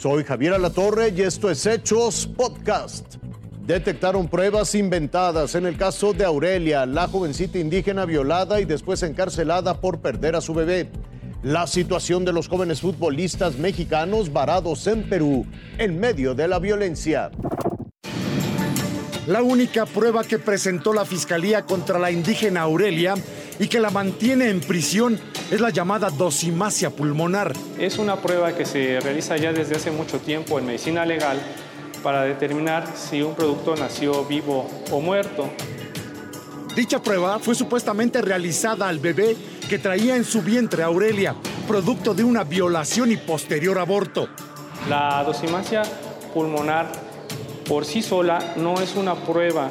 Soy Javier Alatorre y esto es Hechos Podcast. Detectaron pruebas inventadas en el caso de Aurelia, la jovencita indígena violada y después encarcelada por perder a su bebé. La situación de los jóvenes futbolistas mexicanos varados en Perú en medio de la violencia. La única prueba que presentó la fiscalía contra la indígena Aurelia y que la mantiene en prisión es la llamada dosimacia pulmonar. Es una prueba que se realiza ya desde hace mucho tiempo en medicina legal para determinar si un producto nació vivo o muerto. Dicha prueba fue supuestamente realizada al bebé que traía en su vientre Aurelia, producto de una violación y posterior aborto. La dosimacia pulmonar por sí sola no es una prueba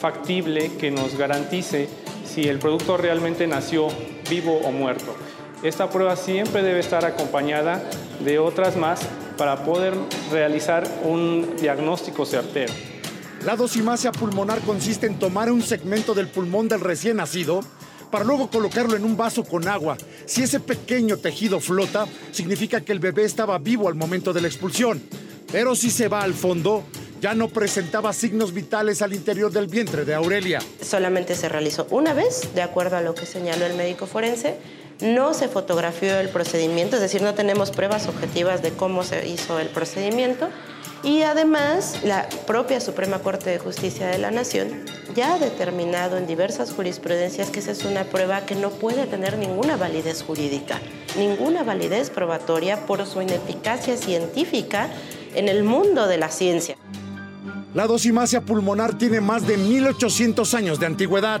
factible que nos garantice si el producto realmente nació vivo o muerto. Esta prueba siempre debe estar acompañada de otras más para poder realizar un diagnóstico certero. La dosimacia pulmonar consiste en tomar un segmento del pulmón del recién nacido para luego colocarlo en un vaso con agua. Si ese pequeño tejido flota, significa que el bebé estaba vivo al momento de la expulsión. Pero si se va al fondo, ya no presentaba signos vitales al interior del vientre de Aurelia. Solamente se realizó una vez, de acuerdo a lo que señaló el médico forense, no se fotografió el procedimiento, es decir, no tenemos pruebas objetivas de cómo se hizo el procedimiento. Y además, la propia Suprema Corte de Justicia de la Nación ya ha determinado en diversas jurisprudencias que esa es una prueba que no puede tener ninguna validez jurídica, ninguna validez probatoria por su ineficacia científica en el mundo de la ciencia. La dosimacia pulmonar tiene más de 1800 años de antigüedad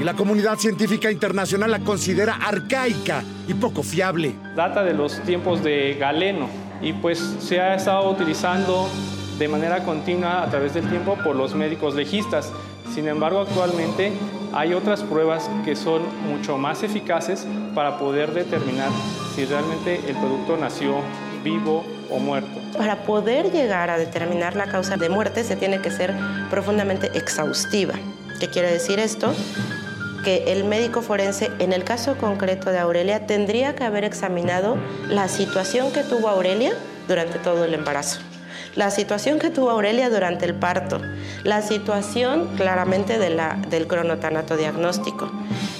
y la comunidad científica internacional la considera arcaica y poco fiable. Data de los tiempos de Galeno y pues se ha estado utilizando de manera continua a través del tiempo por los médicos legistas. Sin embargo, actualmente hay otras pruebas que son mucho más eficaces para poder determinar si realmente el producto nació vivo Para poder llegar a determinar la causa de muerte se tiene que ser profundamente exhaustiva. ¿Qué quiere decir esto? Que el médico forense, en el caso concreto de Aurelia, tendría que haber examinado la situación que tuvo Aurelia durante todo el embarazo la situación que tuvo Aurelia durante el parto, la situación claramente de la, del cronotanato diagnóstico,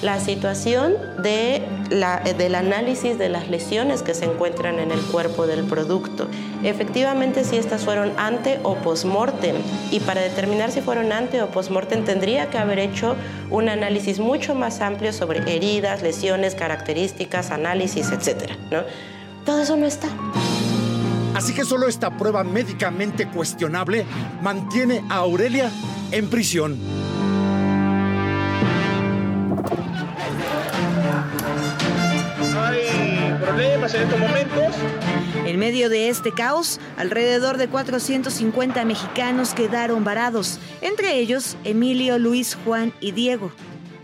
la situación del análisis de las lesiones que se encuentran en el cuerpo del producto. Efectivamente, si estas fueron ante o postmortem, y para determinar si fueron ante o postmortem tendría que haber hecho un análisis mucho más amplio sobre heridas, lesiones, características, análisis, etc. ¿no? Todo eso no está. Así que solo esta prueba médicamente cuestionable mantiene a Aurelia en prisión. hay problemas en estos momentos. En medio de este caos, alrededor de 450 mexicanos quedaron varados, entre ellos Emilio, Luis, Juan y Diego.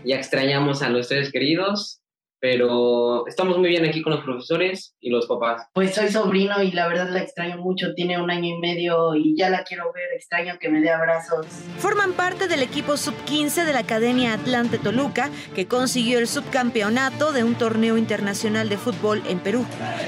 Ya extrañamos a los tres queridos, pero estamos muy bien aquí con los profesores y los papás. Pues soy sobrino y la verdad la extraño mucho, tiene un año y medio y ya la quiero ver, extraño que me dé abrazos. Forman parte del equipo sub-15 de la Academia Atlante Toluca, que consiguió el subcampeonato de un torneo internacional de fútbol en Perú.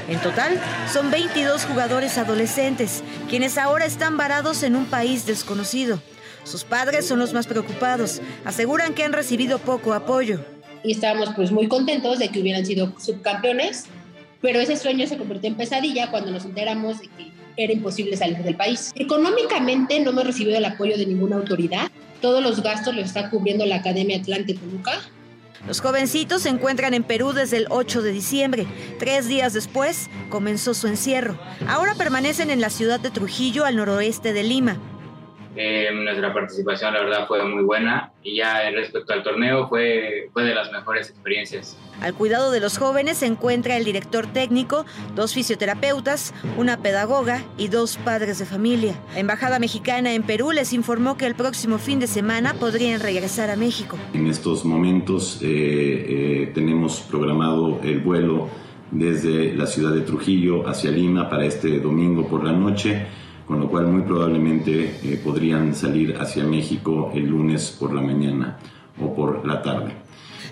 En total, son 22 jugadores adolescentes, quienes ahora están varados en un país desconocido. Sus padres son los más preocupados, aseguran que han recibido poco apoyo y estábamos pues muy contentos de que hubieran sido subcampeones, pero ese sueño se convirtió en pesadilla cuando nos enteramos de que era imposible salir del país. Económicamente no hemos recibido el apoyo de ninguna autoridad, todos los gastos los está cubriendo la Academia Atlante Toluca. Los jovencitos se encuentran en Perú desde el 8 de diciembre. Tres días después comenzó su encierro. Ahora permanecen en la ciudad de Trujillo, al noroeste de Lima. Eh, nuestra participación, la verdad, fue muy buena y ya respecto al torneo fue, fue de las mejores experiencias. Al cuidado de los jóvenes se encuentra el director técnico, dos fisioterapeutas, una pedagoga y dos padres de familia. La Embajada Mexicana en Perú les informó que el próximo fin de semana podrían regresar a México. En estos momentos eh, eh, tenemos programado el vuelo desde la ciudad de Trujillo hacia Lima para este domingo por la noche con lo cual muy probablemente eh, podrían salir hacia México el lunes por la mañana o por la tarde.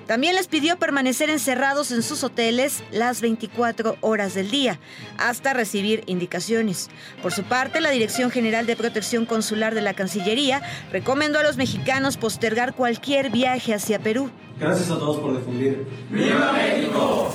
También les pidió permanecer encerrados en sus hoteles las 24 horas del día, hasta recibir indicaciones. Por su parte, la Dirección General de Protección Consular de la Cancillería recomendó a los mexicanos postergar cualquier viaje hacia Perú. Gracias a todos por difundir. ¡Viva México!